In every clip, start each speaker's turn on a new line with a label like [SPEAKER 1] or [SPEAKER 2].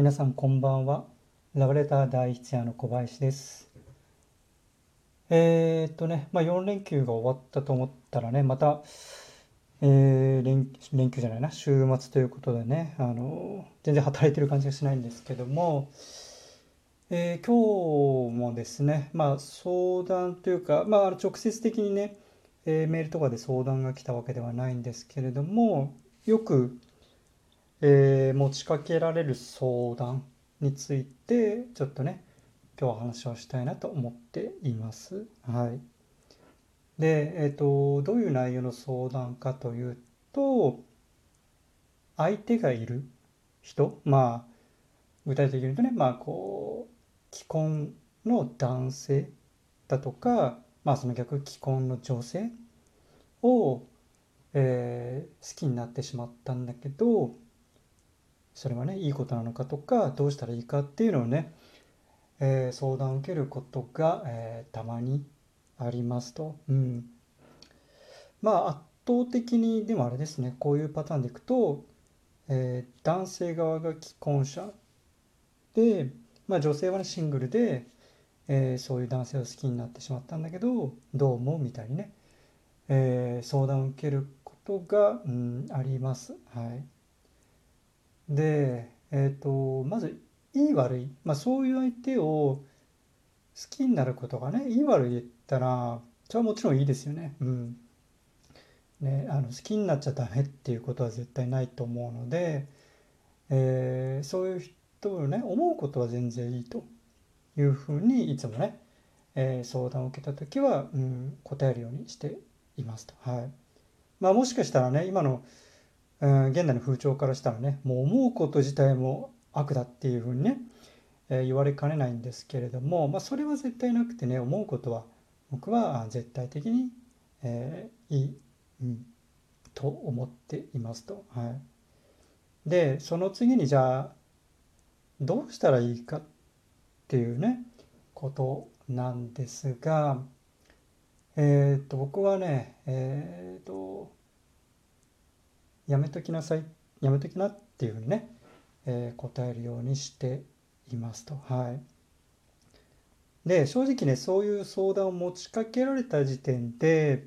[SPEAKER 1] 皆さんこんばんは。ラブレター第一夜の小林です。えー、っとね、まあ、4連休が終わったと思ったらね、また、えー、連連休じゃないな、週末ということでね、あの全然働いてる感じがしないんですけども、えー、今日もですね、まあ、相談というか、まあ、直接的にね、えー、メールとかで相談が来たわけではないんですけれども、よくえー、持ちかけられる相談についてちょっとね今日は話をしたいなと思っています。はい、で、えーと、どういう内容の相談かというと相手がいる人まあ具体的に言うとねまあこう既婚の男性だとかまあその逆既婚の女性を、えー、好きになってしまったんだけどそれはねいいことなのかとかどうしたらいいかっていうのをね、えー、相談を受けることが、えー、たまにありますと。うん、まあ圧倒的にでもあれですねこういうパターンでいくと、えー、男性側が既婚者で、まあ、女性はねシングルで、えそういう男性を好きになってしまったんだけどどう思うみたいにね、え相談を受けることが、うん、あります。はいで、えーと、まずいい悪い、まあ、そういう相手を好きになることがねいい悪い言ったらそれはもちろんいいですよね。うんね、あの好きになっちゃダメっていうことは絶対ないと思うので、えー、そういう人をね思うことは全然いいというふうにいつもね、えー、相談を受けた時は、うん、答えるようにしていますと。はいまあ、もしかしたらね今のうん、現代の風潮からしたらねもう思うこと自体も悪だっていうふうにね、えー、言われかねないんですけれども、まあ、それは絶対なくてね思うことは僕は絶対的に、えー、いい、うん、と思っていますと。はい、でその次にじゃあどうしたらいいかっていうねことなんですがえっ、と僕はねえっ、とやめときなさいやめときなっていうふうにね、えー、答えるようにしていますと。はい、で正直ねそういう相談を持ちかけられた時点で、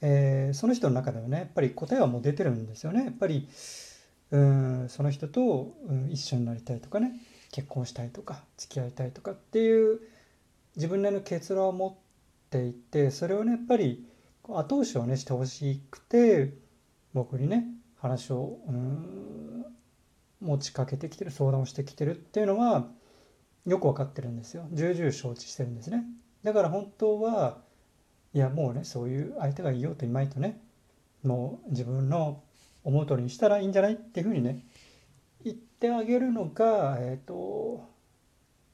[SPEAKER 1] えー、その人の中ではねやっぱり答えはもう出てるんですよね。やっぱりうんその人と、一緒になりたいとかね結婚したいとか付き合いたいとかっていう自分なりの結論を持っていてそれをねやっぱり後押しをねしてほしくて僕にね話をうん持ちかけてきてる相談をしてきてるっていうのはよく分かってるんですよ。重々承知してるんですね。だから本当はいやもうねそういう相手がいようといまいとねもう自分の思う通りにしたらいいんじゃないっていうふうにね言ってあげるのが、えーと、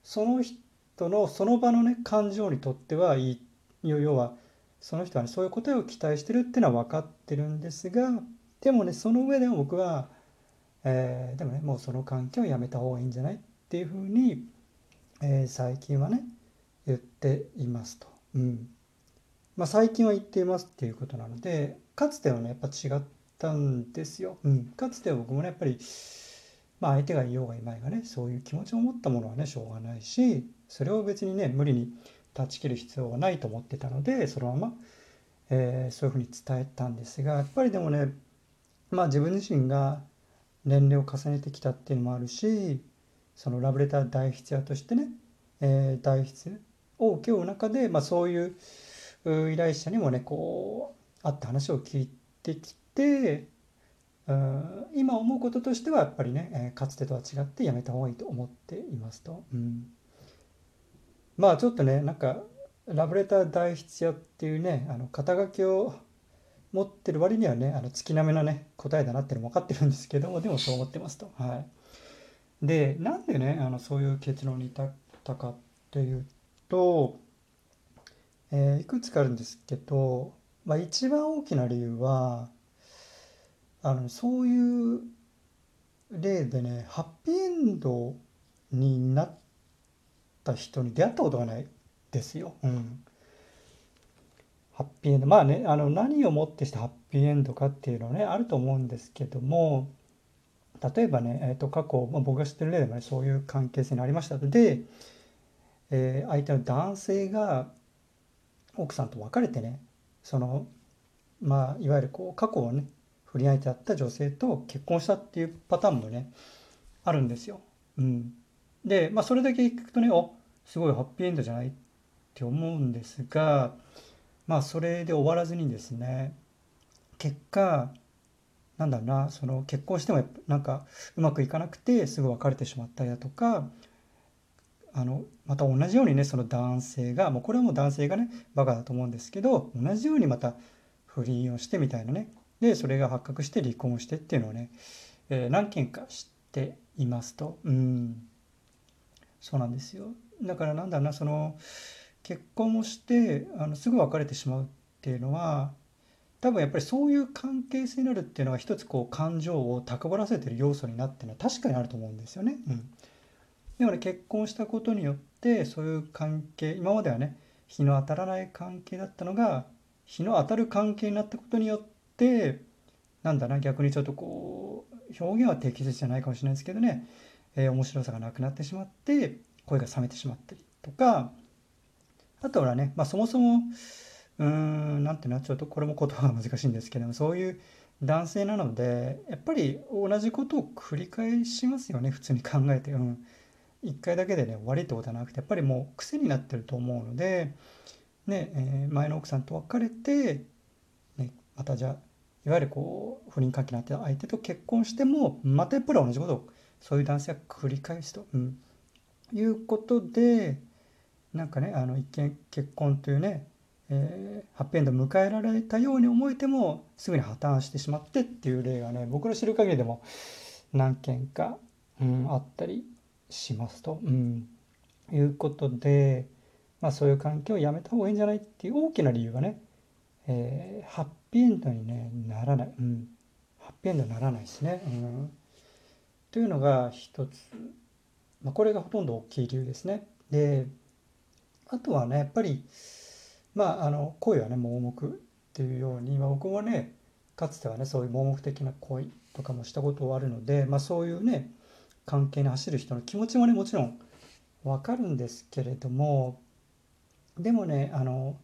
[SPEAKER 1] その人のその場のね感情にとってはいい。要はその人は、ね、そういう答えを期待してるっていうのは分かってるんですがでもねその上でも僕は、えー、でもねもうその関係をやめた方がいいんじゃないっていうふうに、えー、最近はね言っていますと。うんまあ、最近は言っていますっていうことなのでかつてはねやっぱ違ったんですよ。うん、かつては僕もねやっぱりまあ相手がいようがいまいがねそういう気持ちを持ったものはねしょうがないしそれを別にね無理に断ち切る必要はないと思ってたのでそのまま、えー、そういうふうに伝えたんですがやっぱりでもねまあ自分自身が年齢を重ねてきたっていうのもあるしそのラブレター代筆屋としてね、えー、代筆を請け負う中で、まあ、そういう依頼者にもねこう会った話を聞いてきてうん今思うこととしてはやっぱりね、え、かつてとは違ってやめた方がいいと思っていますと。うんまあちょっとねなんかラブレター代筆屋っていうねあの肩書きを持ってる割にはねあの月並みなね答えだなっていうのも分かってるんですけどもでもそう思ってますと。はい、でなんでねあのそういう結論に至ったかっていうと、えー、いくつかあるんですけど、まあ、一番大きな理由はあのそういう例でねハッピーエンドになった人に出会ったことがないですよ。うんハッピーエンドまあねあの何をもってしてハッピーエンドかっていうのはねあると思うんですけども例えばね、えー、と過去、まあ、僕が知ってる例でもねそういう関係性にありましたで、えー、相手の男性が奥さんと別れてねそのまあいわゆるこう過去をね不倫相手だった女性と結婚したっていうパターンもねあるんですよ。うん、で、まあ、それだけ聞くとねおすごいハッピーエンドじゃないって思うんですがまあそれで終わらずにですね結果なんだろうなその結婚してもなんかうまくいかなくてすぐ別れてしまったりだとかあのまた同じようにねその男性がもうこれはもう男性がねバカだと思うんですけど同じようにまた不倫をしてみたいなねでそれが発覚して離婚してっていうのをね、えー、何件か知っていますと。うん。そうなんですよ。だからなんだろうなその結婚をしてあのすぐ別れてしまうっていうのは多分やっぱりそういう関係性になるっていうのは一つこう感情を高ぶらせてる要素になってるのは確かにあると思うんですよね。うん、でもね結婚したことによってそういう関係今まではね日の当たらない関係だったのが日の当たる関係になったことによってなんだな逆にちょっとこう表現は適切じゃないかもしれないですけどね、えー、面白さがなくなってしまって声が冷めてしまったりとかあとはね、まあ、そもそもうーんなんていうのちょっとこれも言葉が難しいんですけどもそういう男性なのでやっぱり同じことを繰り返しますよね普通に考えて、うん、1回だけでね終わりってことはなくてやっぱりもう癖になってると思うので、ねえー、前の奥さんと別れて、ね、またじゃあいわゆるこう不倫関係になって相手と結婚してもまたやっぱり同じことをそういう男性が繰り返すと、うん、いうことでなんかねあの一見結婚というねえー、ハッピーエンドを迎えられたように思えてもすぐに破綻してしまってっていう例がね僕の知る限りでも何件か、うん、あったりしますと、うん、いうことで、まあ、そういう関係をやめた方がいいんじゃないっていう大きな理由がね、えー、ハッピーエンドに、ね、ならない、うん、ハッピーエンドにならないですね。うん、というのが一つ、まあ、これがほとんど大きい理由ですね。であとはねやっぱりまああの恋はね盲目っていうように、まあ、僕もねかつてはねそういう盲目的な恋とかもしたことはあるので、まあ、そういうね関係に走る人の気持ちもねもちろんわかるんですけれどもでもねあの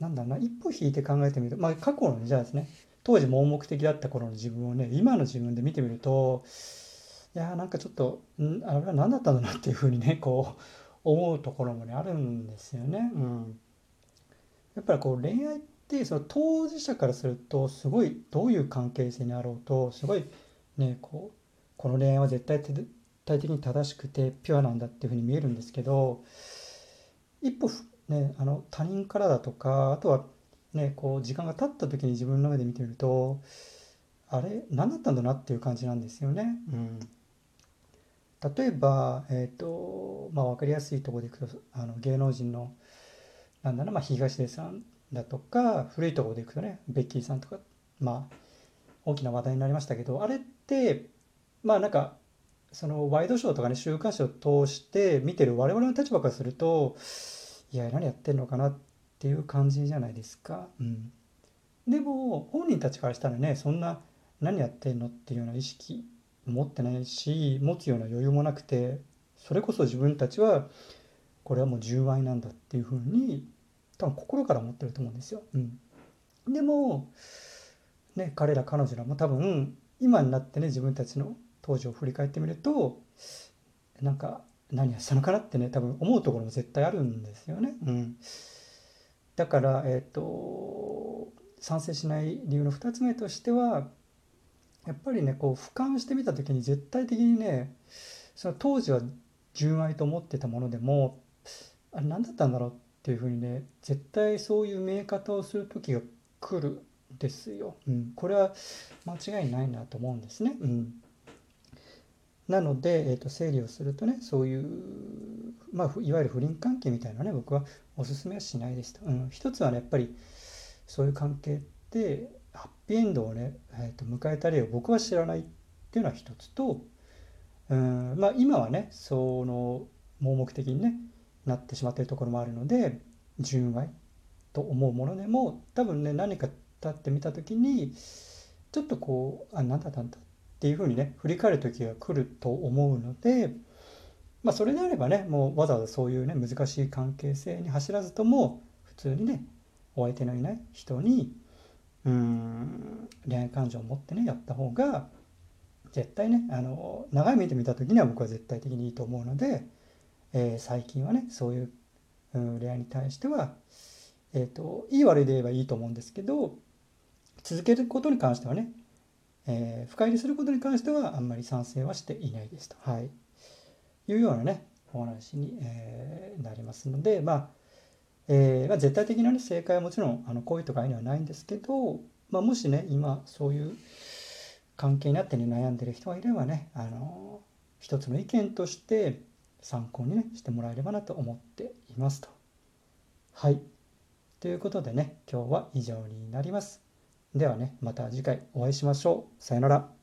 [SPEAKER 1] なんだろうな一歩引いて考えてみるとまあ過去のねじゃあですね当時盲目的だった頃の自分をね今の自分で見てみるといやーなんかちょっとんあれは何だったんだなっていうふうにねこう思うところもねあるんですよね。うん、やっぱりこう恋愛ってその当事者からするとすごいどういう関係性にあろうとすごいねこうこの恋愛は絶対絶対的に正しくてピュアなんだっていうふうに見えるんですけど一歩ねあの他人からだとかあとはねこう時間が経った時に自分の目で見てみるとあれ何だったんだなっていう感じなんですよね。うん例えば、えーとまあ、分かりやすいところでいくとあの芸能人のなんだろう、まあ、東出さんだとか古いところでいくとねベッキーさんとかまあ大きな話題になりましたけどあれってまあなんかそのワイドショーとかね週刊誌を通して見てる我々の立場からするといや何やってんのかなっっていう感じじゃないですか。うん、でも本人たちからしたらねそんな何やってんのっていうような意識持ってないし持つような余裕もなくてそれこそ自分たちはこれはもう純愛なんだっていうふうに多分心から思ってると思うんですよ。うん、でも、ね、彼ら彼女らも多分今になってね自分たちの当時を振り返ってみるとなんか何やったのかなってね多分思うところも絶対あるんですよね。うん、だからえっ、ー、と賛成しない理由の2つ目としてはやっぱりねこう俯瞰してみた時に絶対的にねその当時は純愛と思ってたものでもあれ何だったんだろうっていうふうにね絶対そういう見え方をする時が来るんですよ。うん、これは間違いないなと思うんですね。うん、なので、えーと、整理をするとねそういう、まあ、いわゆる不倫関係みたいなね僕はおすすめはしないですと。うん、一つはねやっぱりそういう関係ってハッピーエンドをね、えー、と迎えた例を僕は知らないっていうのは一つとうんまあ今はねその盲目的にねなってしまっているところもあるので純愛と思うものでも多分ね何か立ってみた時にちょっとこうあ何だったんだっていうふうにね振り返る時が来ると思うので、まあ、それであればねもうわざわざそういうね難しい関係性に走らずとも普通にねお相手のいない人にうん恋愛感情を持ってねやった方が絶対ねあの長い目で見た時には僕は絶対的にいいと思うので、えー、最近はねそういう、うん、恋愛に対しては、えーと、いい悪いで言えばいいと思うんですけど続けることに関してはね、えー、深入りすることに関してはあんまり賛成はしていないですと、はい、いうようなねお話に、えー、なりますのでまあえーまあ、絶対的な、ね、正解はもちろんあの恋とか愛にはないんですけど、まあ、もしね今そういう関係になって、ね、悩んでる人がいればねあの一つの意見として参考にねしてもらえればなと思っていますと。はいということでね今日は以上になります。ではねまた次回お会いしましょう。さよなら。